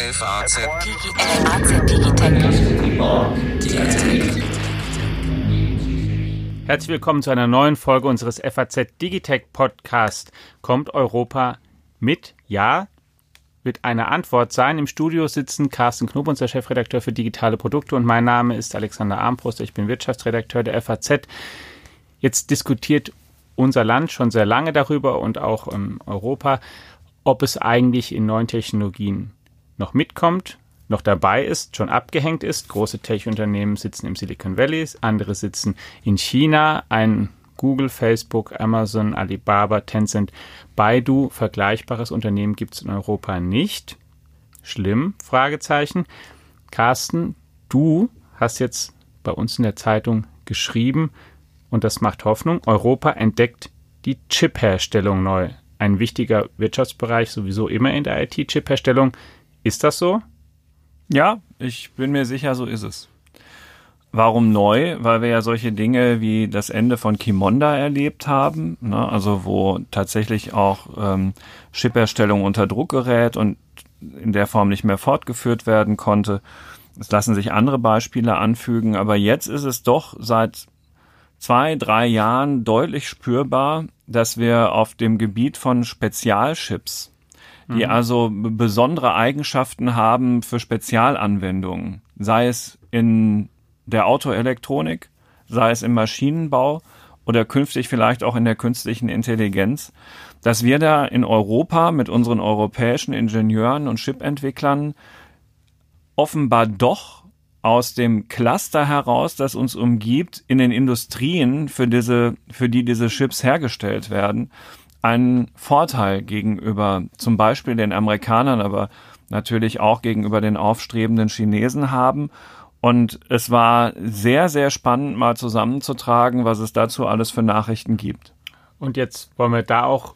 FAZ Herzlich willkommen zu einer neuen Folge unseres FAZ Digitech Podcast. Kommt Europa mit? Ja, wird eine Antwort sein. Im Studio sitzen Carsten Knob, unser Chefredakteur für digitale Produkte und mein Name ist Alexander Armbruster. Ich bin Wirtschaftsredakteur der FAZ. Jetzt diskutiert unser Land schon sehr lange darüber und auch Europa, ob es eigentlich in neuen Technologien noch mitkommt, noch dabei ist, schon abgehängt ist. Große Tech-Unternehmen sitzen im Silicon Valley, andere sitzen in China. Ein Google, Facebook, Amazon, Alibaba, Tencent, Baidu, vergleichbares Unternehmen gibt es in Europa nicht. Schlimm? Fragezeichen. Carsten, du hast jetzt bei uns in der Zeitung geschrieben, und das macht Hoffnung, Europa entdeckt die Chip-Herstellung neu. Ein wichtiger Wirtschaftsbereich, sowieso immer in der IT-Chip-Herstellung. Ist das so? Ja, ich bin mir sicher, so ist es. Warum neu? Weil wir ja solche Dinge wie das Ende von Kimonda erlebt haben, ne? also wo tatsächlich auch ähm, Chipherstellung unter Druck gerät und in der Form nicht mehr fortgeführt werden konnte. Es lassen sich andere Beispiele anfügen, aber jetzt ist es doch seit zwei, drei Jahren deutlich spürbar, dass wir auf dem Gebiet von Spezialchips, die mhm. also besondere Eigenschaften haben für Spezialanwendungen, sei es in der Autoelektronik, sei es im Maschinenbau oder künftig vielleicht auch in der künstlichen Intelligenz, dass wir da in Europa mit unseren europäischen Ingenieuren und Chipentwicklern offenbar doch aus dem Cluster heraus, das uns umgibt, in den Industrien, für diese, für die diese Chips hergestellt werden, einen Vorteil gegenüber zum Beispiel den Amerikanern, aber natürlich auch gegenüber den aufstrebenden Chinesen haben und es war sehr, sehr spannend, mal zusammenzutragen, was es dazu alles für Nachrichten gibt. Und jetzt wollen wir da auch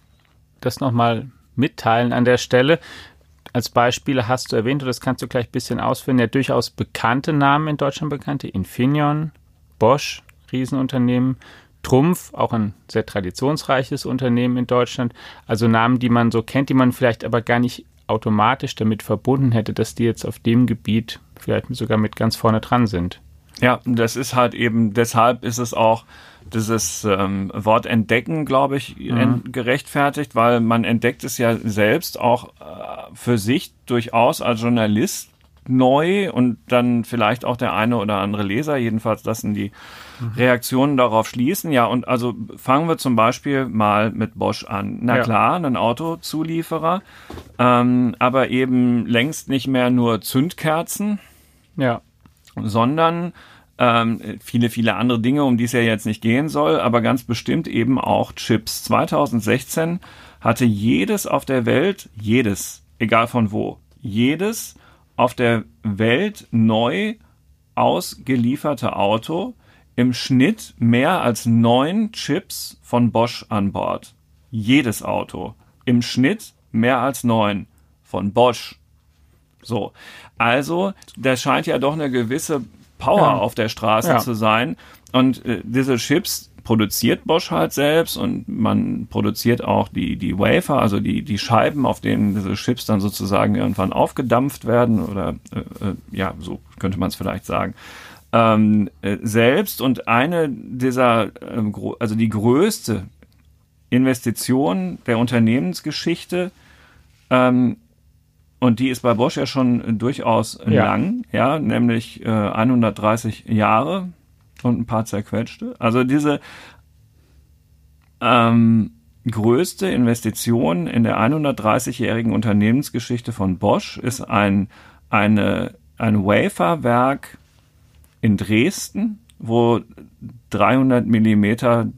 das nochmal mitteilen an der Stelle. Als Beispiele hast du erwähnt, und das kannst du gleich ein bisschen ausführen, ja durchaus bekannte Namen in Deutschland bekannte. Infineon, Bosch, Riesenunternehmen, Trumpf, auch ein sehr traditionsreiches Unternehmen in Deutschland. Also Namen, die man so kennt, die man vielleicht aber gar nicht automatisch damit verbunden hätte, dass die jetzt auf dem Gebiet vielleicht sogar mit ganz vorne dran sind. Ja, das ist halt eben, deshalb ist es auch dieses ähm, Wort entdecken, glaube ich, mhm. gerechtfertigt, weil man entdeckt es ja selbst auch äh, für sich durchaus als Journalist neu und dann vielleicht auch der eine oder andere Leser, jedenfalls lassen die mhm. Reaktionen darauf schließen. Ja, und also fangen wir zum Beispiel mal mit Bosch an. Na ja. klar, ein Autozulieferer, ähm, aber eben längst nicht mehr nur Zündkerzen, ja. Sondern ähm, viele, viele andere Dinge, um die es ja jetzt nicht gehen soll, aber ganz bestimmt eben auch Chips. 2016 hatte jedes auf der Welt, jedes, egal von wo, jedes auf der Welt neu ausgelieferte Auto im Schnitt mehr als neun Chips von Bosch an Bord. Jedes Auto. Im Schnitt mehr als neun von Bosch. So. Also, da scheint ja doch eine gewisse Power ja. auf der Straße ja. zu sein. Und äh, diese Chips produziert Bosch halt selbst und man produziert auch die, die Wafer, also die, die Scheiben, auf denen diese Chips dann sozusagen irgendwann aufgedampft werden oder äh, äh ja, so könnte man es vielleicht sagen. Ähm, äh, selbst und eine dieser, äh, also die größte Investition der Unternehmensgeschichte ähm, und die ist bei Bosch ja schon durchaus ja. lang, ja, nämlich äh, 130 Jahre und ein paar zerquetschte. Also diese ähm, größte Investition in der 130-jährigen Unternehmensgeschichte von Bosch ist ein, eine, ein Waferwerk in Dresden, wo 300 Millimeter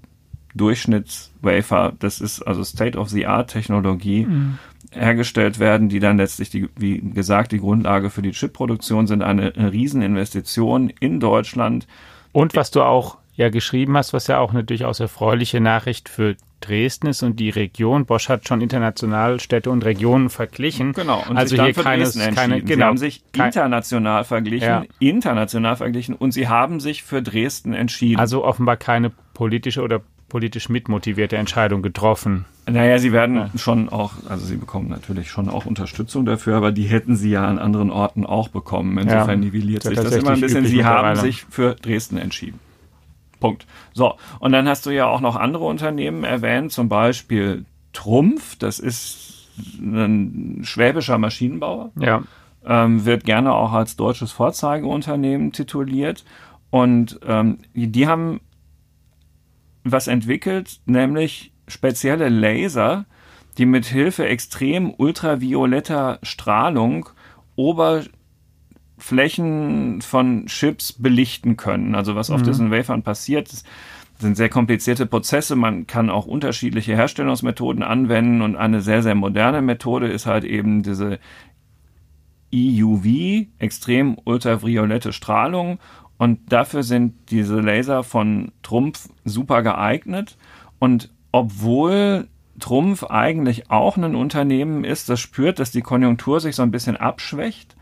Durchschnittswafer, das ist also State-of-the-Art-Technologie, mhm hergestellt werden, die dann letztlich, die, wie gesagt, die Grundlage für die Chipproduktion sind. Eine, eine Rieseninvestition in Deutschland. Und was du auch ja geschrieben hast, was ja auch eine durchaus erfreuliche Nachricht für Dresden ist und die Region. Bosch hat schon international Städte und Regionen verglichen. Genau. Und also hier keine, keine, genau, sie haben sich international verglichen, ja. international verglichen und sie haben sich für Dresden entschieden. Also offenbar keine politische oder politisch mitmotivierte Entscheidung getroffen. Naja, sie werden ja. schon auch, also sie bekommen natürlich schon auch Unterstützung dafür, aber die hätten sie ja an anderen Orten auch bekommen. Insofern ja, nivelliert sich das immer ein bisschen. Sie haben sich für Dresden entschieden. Punkt. So, und dann hast du ja auch noch andere Unternehmen erwähnt, zum Beispiel Trumpf, das ist ein schwäbischer Maschinenbauer. Ja. Ähm, wird gerne auch als deutsches Vorzeigeunternehmen tituliert. Und ähm, die haben was entwickelt, nämlich spezielle Laser, die mit Hilfe extrem ultravioletter Strahlung Oberflächen von Chips belichten können. Also was mhm. auf diesen Wafern passiert, sind sehr komplizierte Prozesse. Man kann auch unterschiedliche Herstellungsmethoden anwenden und eine sehr, sehr moderne Methode ist halt eben diese EUV, extrem ultraviolette Strahlung. Und dafür sind diese Laser von Trumpf super geeignet. Und obwohl Trumpf eigentlich auch ein Unternehmen ist, das spürt, dass die Konjunktur sich so ein bisschen abschwächt,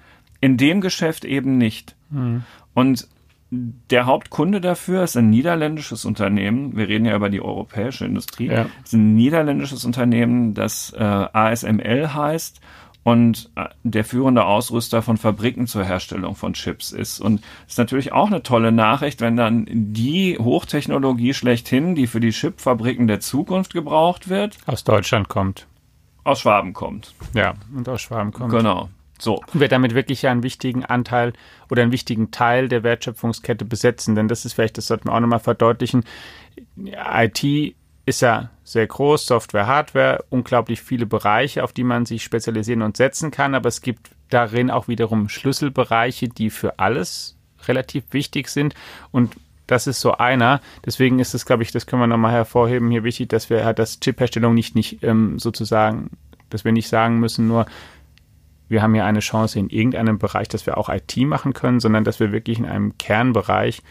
in dem Geschäft eben nicht. Mhm. Und der Hauptkunde dafür ist ein niederländisches Unternehmen. Wir reden ja über die europäische Industrie. Ja. Es ist ein niederländisches Unternehmen, das äh, ASML heißt und äh, der führende Ausrüster von Fabriken zur Herstellung von Chips ist. Und ist natürlich auch eine tolle Nachricht, wenn dann die Hochtechnologie schlechthin, die für die Chipfabriken der Zukunft gebraucht wird, aus Deutschland kommt. Aus Schwaben kommt. Ja, und aus Schwaben kommt. Genau. So. Und wird damit wirklich einen wichtigen Anteil oder einen wichtigen Teil der Wertschöpfungskette besetzen. Denn das ist vielleicht, das sollten wir auch nochmal verdeutlichen. IT ist ja sehr groß, Software, Hardware, unglaublich viele Bereiche, auf die man sich spezialisieren und setzen kann, aber es gibt darin auch wiederum Schlüsselbereiche, die für alles relativ wichtig sind und das ist so einer. Deswegen ist es, glaube ich, das können wir nochmal hervorheben, hier wichtig, dass wir halt das Chip-Herstellung nicht, nicht ähm, sozusagen, dass wir nicht sagen müssen, nur wir haben hier eine Chance in irgendeinem Bereich, dass wir auch IT machen können, sondern dass wir wirklich in einem Kernbereich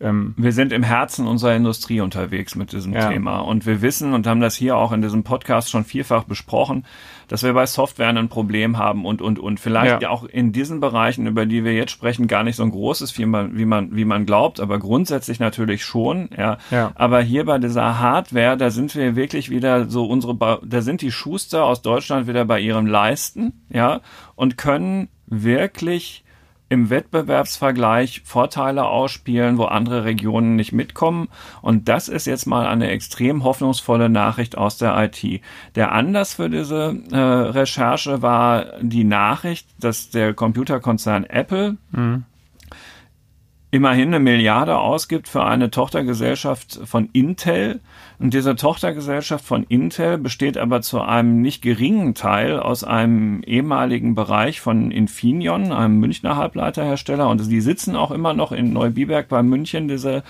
ähm, wir sind im Herzen unserer Industrie unterwegs mit diesem ja. Thema. Und wir wissen und haben das hier auch in diesem Podcast schon vielfach besprochen, dass wir bei Software ein Problem haben und, und, und vielleicht ja. auch in diesen Bereichen, über die wir jetzt sprechen, gar nicht so ein großes, wie man, wie man, wie man glaubt, aber grundsätzlich natürlich schon, ja. ja. Aber hier bei dieser Hardware, da sind wir wirklich wieder so unsere, da sind die Schuster aus Deutschland wieder bei ihrem Leisten, ja, und können wirklich im Wettbewerbsvergleich Vorteile ausspielen, wo andere Regionen nicht mitkommen. Und das ist jetzt mal eine extrem hoffnungsvolle Nachricht aus der IT. Der Anlass für diese äh, Recherche war die Nachricht, dass der Computerkonzern Apple mhm immerhin eine Milliarde ausgibt für eine Tochtergesellschaft von Intel. Und diese Tochtergesellschaft von Intel besteht aber zu einem nicht geringen Teil aus einem ehemaligen Bereich von Infineon, einem Münchner Halbleiterhersteller. Und die sitzen auch immer noch in Neubiberg bei München, diese,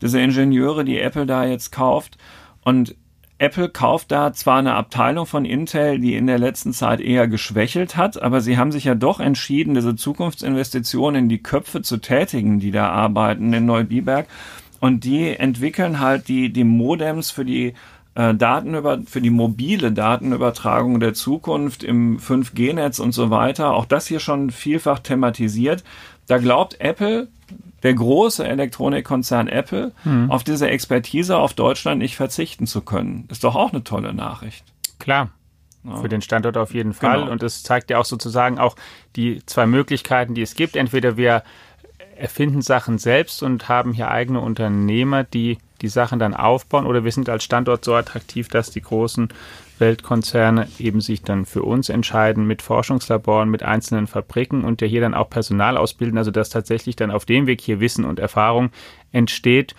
diese Ingenieure, die Apple da jetzt kauft. Und Apple kauft da zwar eine Abteilung von Intel, die in der letzten Zeit eher geschwächelt hat, aber sie haben sich ja doch entschieden, diese Zukunftsinvestitionen in die Köpfe zu tätigen, die da arbeiten in Neubiberg. Und die entwickeln halt die, die Modems für die äh, Daten über, für die mobile Datenübertragung der Zukunft im 5G-Netz und so weiter. Auch das hier schon vielfach thematisiert. Da glaubt Apple, der große Elektronikkonzern Apple mhm. auf diese Expertise auf Deutschland nicht verzichten zu können. Ist doch auch eine tolle Nachricht. Klar. Ja. Für den Standort auf jeden Fall. Genau. Und es zeigt ja auch sozusagen auch die zwei Möglichkeiten, die es gibt. Entweder wir erfinden Sachen selbst und haben hier eigene Unternehmer, die die Sachen dann aufbauen, oder wir sind als Standort so attraktiv, dass die großen Weltkonzerne eben sich dann für uns entscheiden mit Forschungslaboren, mit einzelnen Fabriken und der hier dann auch Personal ausbilden, also dass tatsächlich dann auf dem Weg hier Wissen und Erfahrung entsteht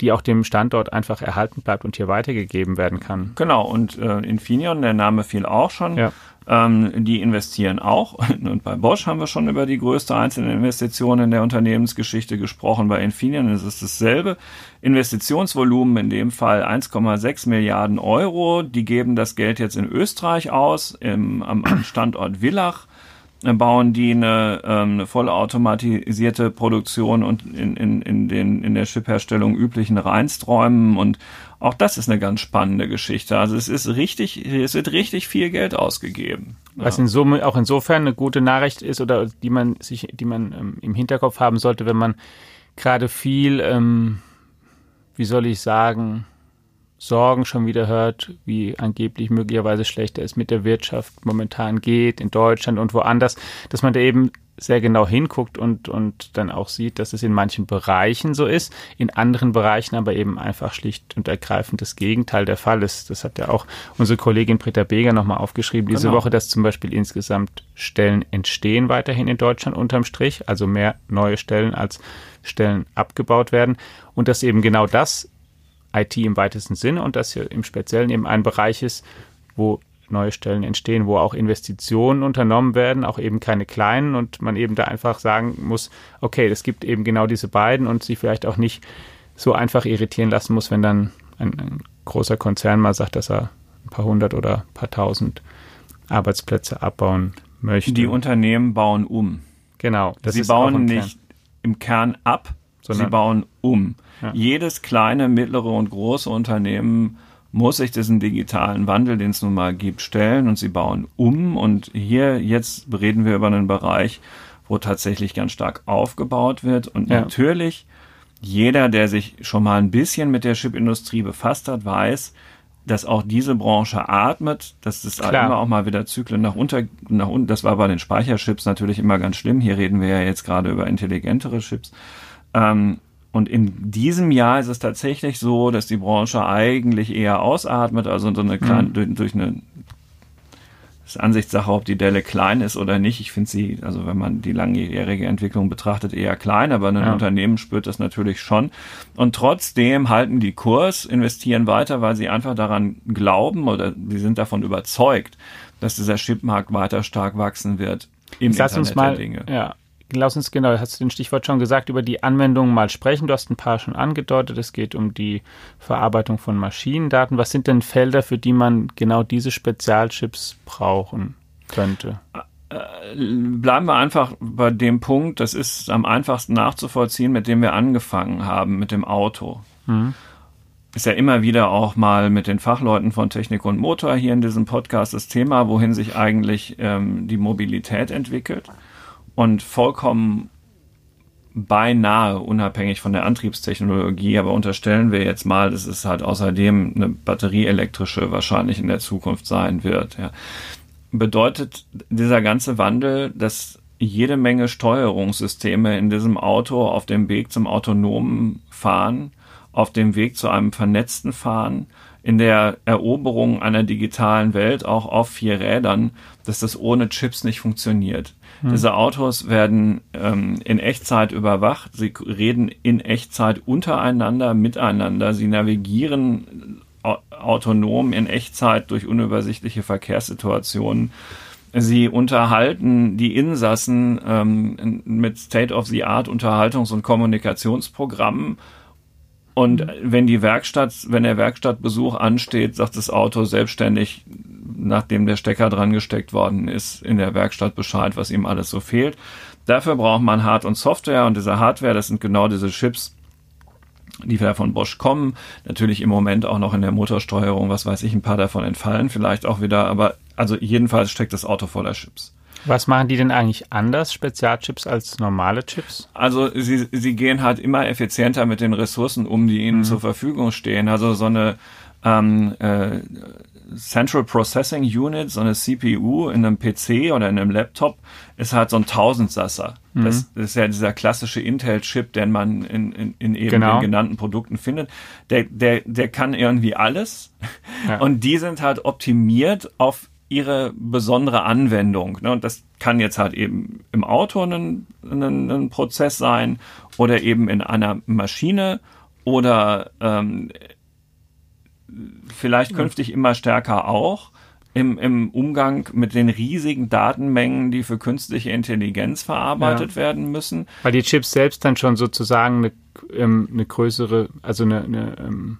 die auch dem Standort einfach erhalten bleibt und hier weitergegeben werden kann. Genau, und äh, Infineon, der Name fiel auch schon, ja. Ähm, die investieren auch. Und bei Bosch haben wir schon über die größte einzelne Investition in der Unternehmensgeschichte gesprochen. Bei Infineon ist es dasselbe. Investitionsvolumen in dem Fall 1,6 Milliarden Euro. Die geben das Geld jetzt in Österreich aus, im, am, am Standort Villach bauen die eine, ähm, eine vollautomatisierte Produktion und in, in, in, den, in der Chipherstellung üblichen Reinsträumen und auch das ist eine ganz spannende Geschichte. Also es ist richtig, es wird richtig viel Geld ausgegeben. Was in Summe auch insofern eine gute Nachricht ist oder die man sich, die man ähm, im Hinterkopf haben sollte, wenn man gerade viel, ähm, wie soll ich sagen, Sorgen schon wieder hört, wie angeblich möglicherweise schlechter es mit der Wirtschaft momentan geht in Deutschland und woanders, dass man da eben sehr genau hinguckt und, und dann auch sieht, dass es in manchen Bereichen so ist, in anderen Bereichen aber eben einfach schlicht und ergreifend das Gegenteil der Fall ist. Das hat ja auch unsere Kollegin Britta Beger nochmal aufgeschrieben diese genau. Woche, dass zum Beispiel insgesamt Stellen entstehen weiterhin in Deutschland unterm Strich, also mehr neue Stellen als Stellen abgebaut werden und dass eben genau das IT im weitesten Sinne und das hier im Speziellen eben ein Bereich ist, wo neue Stellen entstehen, wo auch Investitionen unternommen werden, auch eben keine kleinen und man eben da einfach sagen muss, okay, es gibt eben genau diese beiden und sich vielleicht auch nicht so einfach irritieren lassen muss, wenn dann ein, ein großer Konzern mal sagt, dass er ein paar hundert oder ein paar tausend Arbeitsplätze abbauen möchte. Die Unternehmen bauen um. Genau. Sie bauen nicht im Kern ab, sondern sie bauen um. Ja. Jedes kleine, mittlere und große Unternehmen muss sich diesen digitalen Wandel, den es nun mal gibt, stellen und sie bauen um. Und hier jetzt reden wir über einen Bereich, wo tatsächlich ganz stark aufgebaut wird. Und ja. natürlich, jeder, der sich schon mal ein bisschen mit der Chipindustrie befasst hat, weiß, dass auch diese Branche atmet, dass es Klar. immer auch mal wieder Zyklen nach unter, nach unten, das war bei den Speicherchips natürlich immer ganz schlimm. Hier reden wir ja jetzt gerade über intelligentere Chips. Ähm, und in diesem Jahr ist es tatsächlich so, dass die Branche eigentlich eher ausatmet, also so eine kleine, mhm. durch, durch eine das ist Ansichtssache, ob die Delle klein ist oder nicht. Ich finde sie, also wenn man die langjährige Entwicklung betrachtet, eher klein, aber ein ja. Unternehmen spürt das natürlich schon. Und trotzdem halten die Kurs, investieren weiter, weil sie einfach daran glauben oder sie sind davon überzeugt, dass dieser Chipmarkt weiter stark wachsen wird. Im Lass Internet uns mal, der Dinge. Ja, lass uns genau, hast du den Stichwort schon gesagt, über die Anwendungen mal sprechen. Du hast ein paar schon angedeutet. Es geht um die Verarbeitung von Maschinendaten. Was sind denn Felder, für die man genau diese Spezialchips brauchen könnte? Äh, bleiben wir einfach bei dem Punkt, das ist am einfachsten nachzuvollziehen, mit dem wir angefangen haben, mit dem Auto. Mhm. Ist ja immer wieder auch mal mit den Fachleuten von Technik und Motor hier in diesem Podcast das Thema, wohin sich eigentlich ähm, die Mobilität entwickelt und vollkommen beinahe unabhängig von der Antriebstechnologie, aber unterstellen wir jetzt mal, dass es halt außerdem eine batterieelektrische wahrscheinlich in der Zukunft sein wird. Ja. Bedeutet dieser ganze Wandel, dass jede Menge Steuerungssysteme in diesem Auto auf dem Weg zum autonomen Fahren, auf dem Weg zu einem vernetzten Fahren, in der Eroberung einer digitalen Welt auch auf vier Rädern, dass das ohne Chips nicht funktioniert. Hm. Diese Autos werden ähm, in Echtzeit überwacht. Sie reden in Echtzeit untereinander, miteinander. Sie navigieren autonom in Echtzeit durch unübersichtliche Verkehrssituationen. Sie unterhalten die Insassen ähm, mit State-of-the-Art Unterhaltungs- und Kommunikationsprogrammen. Und hm. wenn die Werkstatt, wenn der Werkstattbesuch ansteht, sagt das Auto selbstständig, nachdem der Stecker dran gesteckt worden ist, in der Werkstatt Bescheid, was ihm alles so fehlt. Dafür braucht man Hard- und Software und diese Hardware, das sind genau diese Chips, die da von Bosch kommen. Natürlich im Moment auch noch in der Motorsteuerung, was weiß ich, ein paar davon entfallen vielleicht auch wieder, aber also jedenfalls steckt das Auto voller Chips. Was machen die denn eigentlich anders, Spezialchips, als normale Chips? Also sie, sie gehen halt immer effizienter mit den Ressourcen um, die ihnen mhm. zur Verfügung stehen. Also so eine ähm, äh, Central Processing Unit, so eine CPU in einem PC oder in einem Laptop, ist halt so ein Tausendsasser. Mhm. Das, das, ist ja dieser klassische Intel-Chip, den man in, in, in eben genau. den genannten Produkten findet. Der, der, der kann irgendwie alles. Ja. Und die sind halt optimiert auf ihre besondere Anwendung. Ne? Und das kann jetzt halt eben im Auto ein, ein, ein Prozess sein oder eben in einer Maschine oder ähm, vielleicht künftig immer stärker auch im, im Umgang mit den riesigen Datenmengen, die für künstliche Intelligenz verarbeitet ja. werden müssen. Weil die Chips selbst dann schon sozusagen eine, ähm, eine größere, also eine, eine ähm,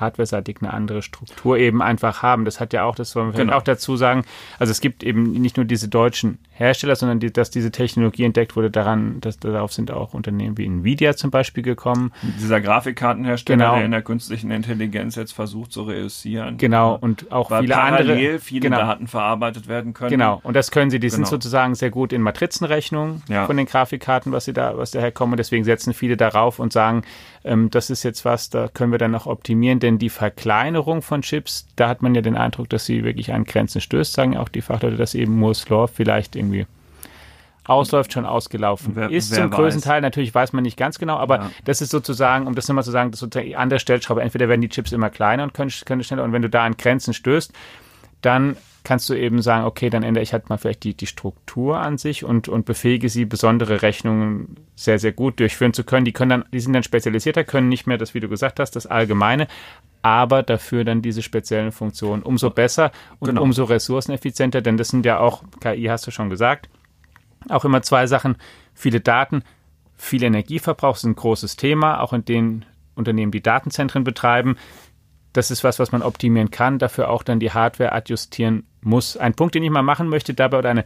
hardware-seitig eine andere Struktur eben einfach haben. Das hat ja auch, das wollen wir genau. auch dazu sagen, also es gibt eben nicht nur diese deutschen Hersteller, sondern die, dass diese Technologie entdeckt wurde, daran, dass darauf sind auch Unternehmen wie Nvidia zum Beispiel gekommen. Dieser Grafikkartenhersteller, genau. der in der künstlichen Intelligenz jetzt versucht zu reüssieren. Genau, und auch Weil viele parallel andere. viele genau. Daten verarbeitet werden können. Genau, und das können sie, die genau. sind sozusagen sehr gut in Matrizenrechnung ja. von den Grafikkarten, was sie da, was daher kommen. Und deswegen setzen viele darauf und sagen, ähm, das ist jetzt was, da können wir dann noch optimieren denn die Verkleinerung von Chips, da hat man ja den Eindruck, dass sie wirklich an Grenzen stößt, sagen auch die Fachleute, dass eben Moore's Law vielleicht irgendwie ausläuft, schon ausgelaufen wer, ist wer zum weiß. größten Teil. Natürlich weiß man nicht ganz genau, aber ja. das ist sozusagen, um das nochmal zu sagen, das ist sozusagen an der Stellschraube. Entweder werden die Chips immer kleiner und können, können schneller und wenn du da an Grenzen stößt, dann kannst du eben sagen, okay, dann ändere ich halt mal vielleicht die, die Struktur an sich und, und befähige sie, besondere Rechnungen sehr, sehr gut durchführen zu können. Die können dann, die sind dann spezialisierter, können nicht mehr das, wie du gesagt hast, das Allgemeine, aber dafür dann diese speziellen Funktionen umso besser und genau. umso ressourceneffizienter, denn das sind ja auch, KI hast du schon gesagt, auch immer zwei Sachen. Viele Daten, viel Energieverbrauch sind ein großes Thema, auch in den Unternehmen, die Datenzentren betreiben. Das ist was, was man optimieren kann, dafür auch dann die Hardware adjustieren muss. Ein Punkt, den ich mal machen möchte dabei oder eine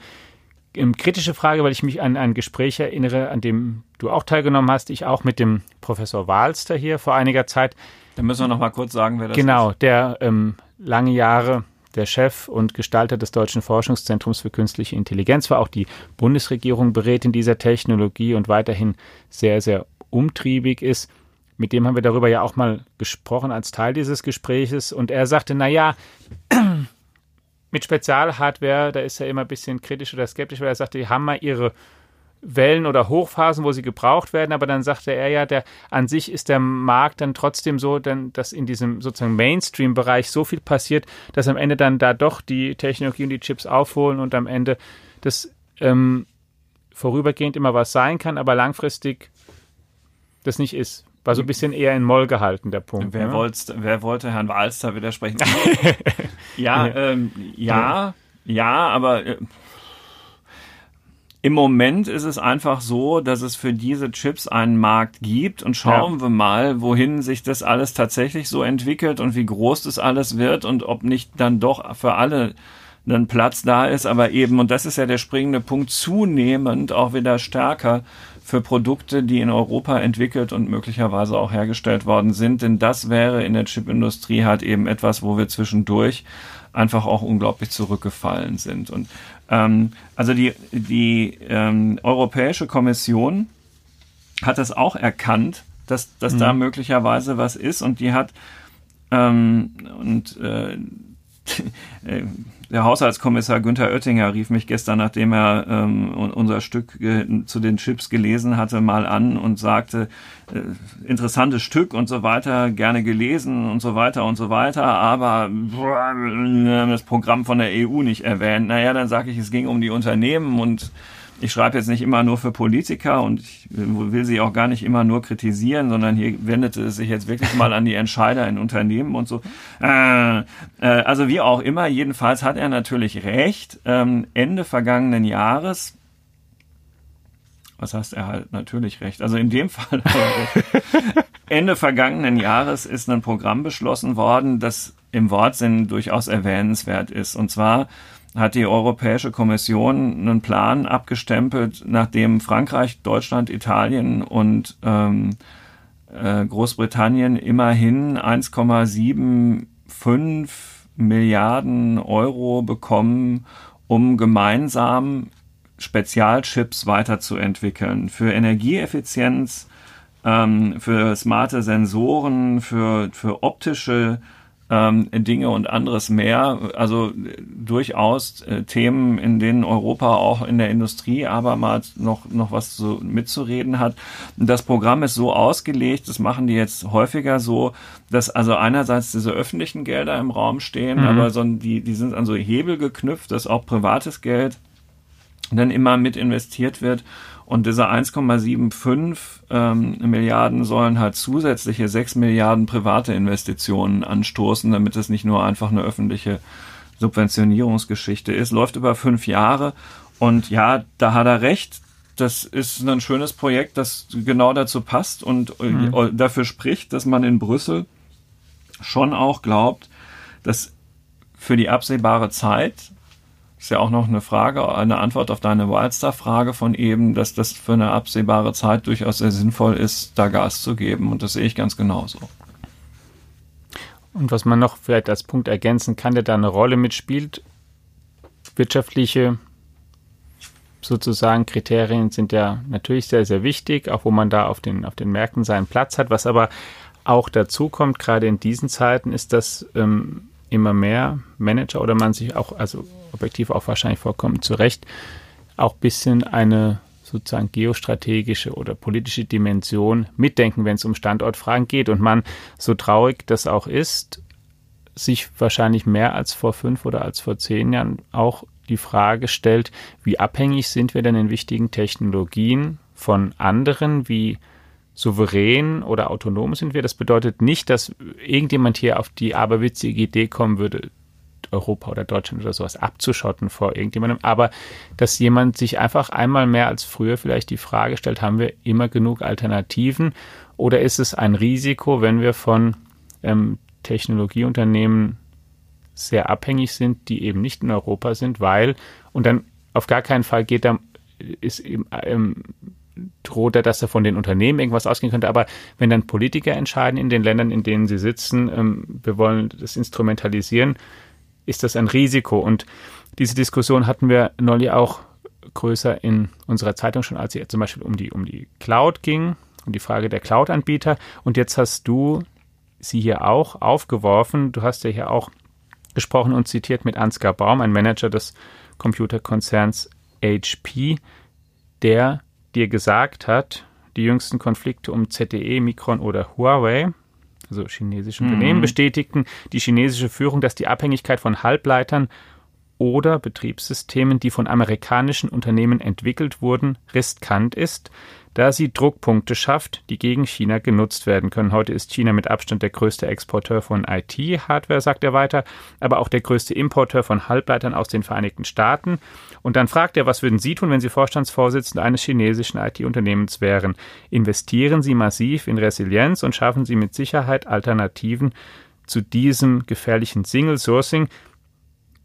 ähm, kritische Frage, weil ich mich an ein Gespräch erinnere, an dem du auch teilgenommen hast, ich auch mit dem Professor Walster hier vor einiger Zeit. Da müssen wir noch mal kurz sagen, wer das genau, ist. Genau, der ähm, lange Jahre der Chef und Gestalter des Deutschen Forschungszentrums für künstliche Intelligenz war. Auch die Bundesregierung berät in dieser Technologie und weiterhin sehr, sehr umtriebig ist. Mit dem haben wir darüber ja auch mal gesprochen als Teil dieses Gespräches. Und er sagte, na ja, mit Spezialhardware, da ist er immer ein bisschen kritisch oder skeptisch, weil er sagte, die haben mal ihre Wellen oder Hochphasen, wo sie gebraucht werden, aber dann sagte er ja, der an sich ist der Markt dann trotzdem so, denn, dass in diesem sozusagen Mainstream-Bereich so viel passiert, dass am Ende dann da doch die Technologie und die Chips aufholen und am Ende das ähm, vorübergehend immer was sein kann, aber langfristig das nicht ist. War so ein bisschen eher in Moll gehalten, der Punkt. Wer, ne? wer wollte Herrn Walster widersprechen? ja, ähm, ja, ja, aber äh, im Moment ist es einfach so, dass es für diese Chips einen Markt gibt und schauen ja. wir mal, wohin sich das alles tatsächlich so entwickelt und wie groß das alles wird und ob nicht dann doch für alle ein Platz da ist, aber eben, und das ist ja der springende Punkt, zunehmend auch wieder stärker für Produkte, die in Europa entwickelt und möglicherweise auch hergestellt worden sind, denn das wäre in der Chipindustrie halt eben etwas, wo wir zwischendurch einfach auch unglaublich zurückgefallen sind. Und ähm, also die, die ähm, Europäische Kommission hat das auch erkannt, dass, dass mhm. da möglicherweise was ist und die hat ähm, und äh, der Haushaltskommissar Günther Oettinger rief mich gestern, nachdem er ähm, unser Stück äh, zu den Chips gelesen hatte, mal an und sagte, äh, interessantes Stück und so weiter, gerne gelesen und so weiter und so weiter, aber boah, das Programm von der EU nicht erwähnt. Naja, dann sage ich, es ging um die Unternehmen und ich schreibe jetzt nicht immer nur für Politiker und ich will sie auch gar nicht immer nur kritisieren, sondern hier wendet es sich jetzt wirklich mal an die Entscheider in Unternehmen und so. Äh, äh, also wie auch immer, jedenfalls hat er natürlich recht. Ähm, Ende vergangenen Jahres was heißt er halt natürlich recht? Also in dem Fall Ende vergangenen Jahres ist ein Programm beschlossen worden, das im Wortsinn durchaus erwähnenswert ist. Und zwar hat die Europäische Kommission einen Plan abgestempelt, nachdem Frankreich, Deutschland, Italien und ähm, äh, Großbritannien immerhin 1,75 Milliarden Euro bekommen, um gemeinsam Spezialchips weiterzuentwickeln. Für Energieeffizienz, ähm, für smarte Sensoren, für, für optische ähm, Dinge und anderes mehr. Also durchaus äh, Themen, in denen Europa auch in der Industrie abermals noch, noch was so mitzureden hat. Das Programm ist so ausgelegt, das machen die jetzt häufiger so, dass also einerseits diese öffentlichen Gelder im Raum stehen, mhm. aber so, die, die sind an so Hebel geknüpft, dass auch privates Geld dann immer mit investiert wird und diese 1,75 ähm, Milliarden sollen halt zusätzliche 6 Milliarden private Investitionen anstoßen, damit es nicht nur einfach eine öffentliche Subventionierungsgeschichte ist. Läuft über fünf Jahre und ja, da hat er recht. Das ist ein schönes Projekt, das genau dazu passt und mhm. dafür spricht, dass man in Brüssel schon auch glaubt, dass für die absehbare Zeit ist ja auch noch eine Frage, eine Antwort auf deine Wildstar-Frage von eben, dass das für eine absehbare Zeit durchaus sehr sinnvoll ist, da Gas zu geben. Und das sehe ich ganz genauso. Und was man noch vielleicht als Punkt ergänzen kann, der da eine Rolle mitspielt, wirtschaftliche sozusagen Kriterien sind ja natürlich sehr, sehr wichtig, auch wo man da auf den, auf den Märkten seinen Platz hat. Was aber auch dazu kommt, gerade in diesen Zeiten, ist, dass ähm, immer mehr Manager oder man sich auch, also objektiv auch wahrscheinlich vollkommen zu Recht, auch ein bisschen eine sozusagen geostrategische oder politische Dimension mitdenken, wenn es um Standortfragen geht. Und man, so traurig das auch ist, sich wahrscheinlich mehr als vor fünf oder als vor zehn Jahren auch die Frage stellt, wie abhängig sind wir denn in wichtigen Technologien von anderen, wie souverän oder autonom sind wir. Das bedeutet nicht, dass irgendjemand hier auf die aberwitzige Idee kommen würde, Europa oder Deutschland oder sowas abzuschotten vor irgendjemandem, aber dass jemand sich einfach einmal mehr als früher vielleicht die Frage stellt, haben wir immer genug Alternativen oder ist es ein Risiko, wenn wir von ähm, Technologieunternehmen sehr abhängig sind, die eben nicht in Europa sind, weil, und dann auf gar keinen Fall geht da, ist eben, ähm, droht er, dass er von den Unternehmen irgendwas ausgehen könnte. Aber wenn dann Politiker entscheiden in den Ländern, in denen sie sitzen, ähm, wir wollen das instrumentalisieren, ist das ein Risiko. Und diese Diskussion hatten wir neulich auch größer in unserer Zeitung schon, als es zum Beispiel um die, um die Cloud ging, um die Frage der Cloud-Anbieter. Und jetzt hast du sie hier auch aufgeworfen. Du hast ja hier auch gesprochen und zitiert mit Ansgar Baum, ein Manager des Computerkonzerns HP, der dir gesagt hat, die jüngsten Konflikte um ZTE, Micron oder Huawei, also chinesische mhm. Unternehmen, bestätigten die chinesische Führung, dass die Abhängigkeit von Halbleitern oder Betriebssystemen, die von amerikanischen Unternehmen entwickelt wurden, riskant ist, da sie Druckpunkte schafft, die gegen China genutzt werden können. Heute ist China mit Abstand der größte Exporteur von IT-Hardware, sagt er weiter, aber auch der größte Importeur von Halbleitern aus den Vereinigten Staaten. Und dann fragt er, was würden Sie tun, wenn Sie Vorstandsvorsitzender eines chinesischen IT-Unternehmens wären? Investieren Sie massiv in Resilienz und schaffen Sie mit Sicherheit Alternativen zu diesem gefährlichen Single Sourcing,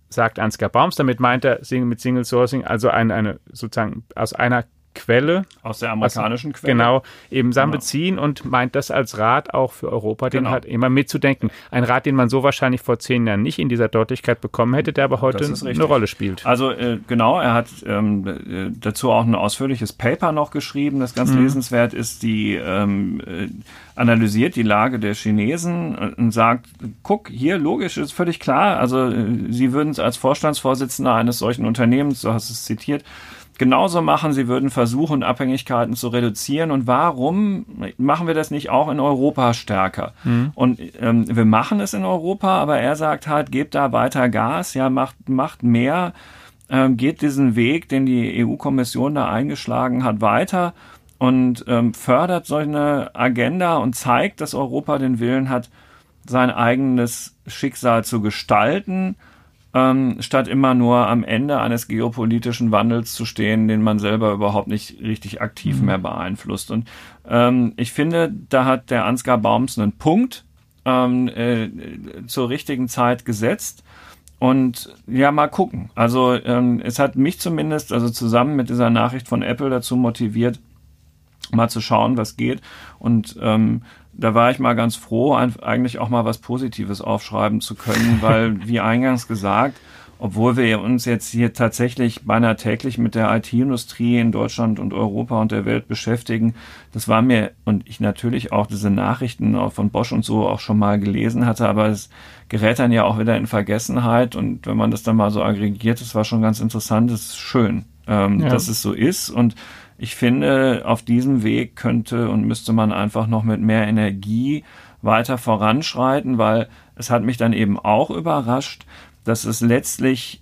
sagt Ansgar Baums. Damit meint er mit Single Sourcing also eine, eine sozusagen aus einer Quelle. Aus der amerikanischen also, Quelle. Genau, eben Sachen genau. beziehen und meint das als Rat auch für Europa, den genau. halt immer mitzudenken. Ein Rat, den man so wahrscheinlich vor zehn Jahren nicht in dieser Deutlichkeit bekommen hätte, der aber heute eine Rolle spielt. Also äh, genau, er hat ähm, äh, dazu auch ein ausführliches Paper noch geschrieben, das ganz mhm. lesenswert ist, die ähm, äh, analysiert die Lage der Chinesen und sagt, guck, hier logisch, ist völlig klar, also äh, sie würden es als Vorstandsvorsitzender eines solchen Unternehmens, so hast du es zitiert, genauso machen. Sie würden versuchen, Abhängigkeiten zu reduzieren. Und warum machen wir das nicht auch in Europa stärker? Mhm. Und ähm, wir machen es in Europa, aber er sagt halt, gebt da weiter Gas, ja, macht, macht mehr, ähm, geht diesen Weg, den die EU-Kommission da eingeschlagen hat, weiter und ähm, fördert solch eine Agenda und zeigt, dass Europa den Willen hat, sein eigenes Schicksal zu gestalten ähm, statt immer nur am Ende eines geopolitischen Wandels zu stehen, den man selber überhaupt nicht richtig aktiv mhm. mehr beeinflusst. Und ähm, ich finde, da hat der Ansgar Baums einen Punkt ähm, äh, zur richtigen Zeit gesetzt. Und ja, mal gucken. Also ähm, es hat mich zumindest, also zusammen mit dieser Nachricht von Apple dazu motiviert, mal zu schauen, was geht. Und ähm, da war ich mal ganz froh, eigentlich auch mal was Positives aufschreiben zu können, weil, wie eingangs gesagt, obwohl wir uns jetzt hier tatsächlich beinahe täglich mit der IT-Industrie in Deutschland und Europa und der Welt beschäftigen, das war mir und ich natürlich auch diese Nachrichten von Bosch und so auch schon mal gelesen hatte, aber es gerät dann ja auch wieder in Vergessenheit und wenn man das dann mal so aggregiert, das war schon ganz interessant, das ist schön, ähm, ja. dass es so ist und ich finde, auf diesem Weg könnte und müsste man einfach noch mit mehr Energie weiter voranschreiten, weil es hat mich dann eben auch überrascht, dass es letztlich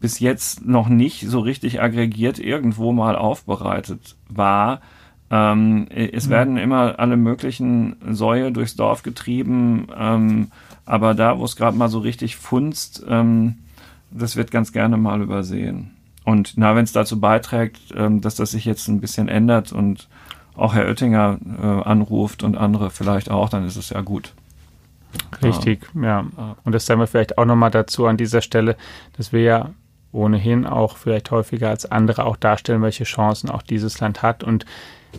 bis jetzt noch nicht so richtig aggregiert irgendwo mal aufbereitet war. Ähm, es mhm. werden immer alle möglichen Säue durchs Dorf getrieben, ähm, aber da, wo es gerade mal so richtig funzt, ähm, das wird ganz gerne mal übersehen. Und na, wenn es dazu beiträgt, ähm, dass das sich jetzt ein bisschen ändert und auch Herr Oettinger äh, anruft und andere vielleicht auch, dann ist es ja gut. Richtig, ja. ja. Und das sagen wir vielleicht auch nochmal dazu an dieser Stelle, dass wir ja ohnehin auch vielleicht häufiger als andere auch darstellen, welche Chancen auch dieses Land hat und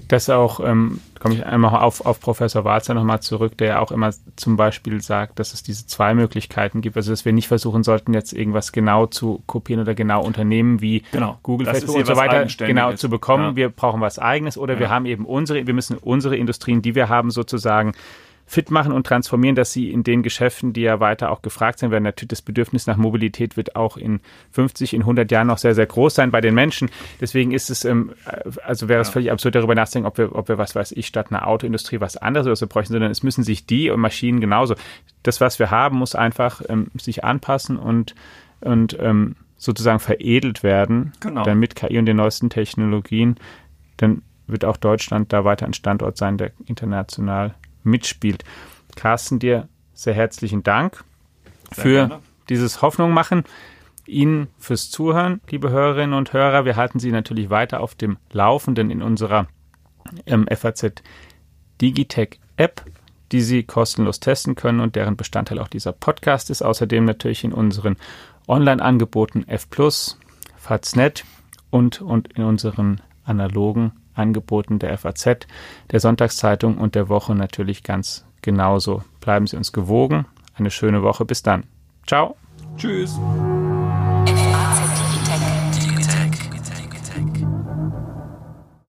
das auch, ähm, komme ich einmal auf, auf Professor Walzer nochmal zurück, der ja auch immer zum Beispiel sagt, dass es diese zwei Möglichkeiten gibt. Also, dass wir nicht versuchen sollten, jetzt irgendwas genau zu kopieren oder genau Unternehmen wie genau. Google, Facebook und so weiter genau zu bekommen. Ja. Wir brauchen was Eigenes oder ja. wir haben eben unsere, wir müssen unsere Industrien, die wir haben, sozusagen fit machen und transformieren, dass sie in den Geschäften, die ja weiter auch gefragt sein werden, natürlich das Bedürfnis nach Mobilität wird auch in 50, in 100 Jahren noch sehr, sehr groß sein bei den Menschen. Deswegen ist es, ähm, also wäre es ja. völlig absurd darüber nachzudenken, ob wir, ob wir, was weiß ich, statt einer Autoindustrie was anderes oder so bräuchten, sondern es müssen sich die und Maschinen genauso. Das, was wir haben, muss einfach ähm, sich anpassen und, und ähm, sozusagen veredelt werden, genau. dann mit KI und den neuesten Technologien, dann wird auch Deutschland da weiter ein Standort sein, der international mitspielt. Carsten, dir sehr herzlichen Dank sehr für gerne. dieses Hoffnung machen. Ihnen fürs Zuhören, liebe Hörerinnen und Hörer. Wir halten Sie natürlich weiter auf dem Laufenden in unserer ähm, FAZ Digitech App, die Sie kostenlos testen können und deren Bestandteil auch dieser Podcast ist. Außerdem natürlich in unseren Online-Angeboten F+, Faznet und, und in unseren analogen Angeboten der FAZ, der Sonntagszeitung und der Woche natürlich ganz genauso. Bleiben Sie uns gewogen. Eine schöne Woche. Bis dann. Ciao. Tschüss.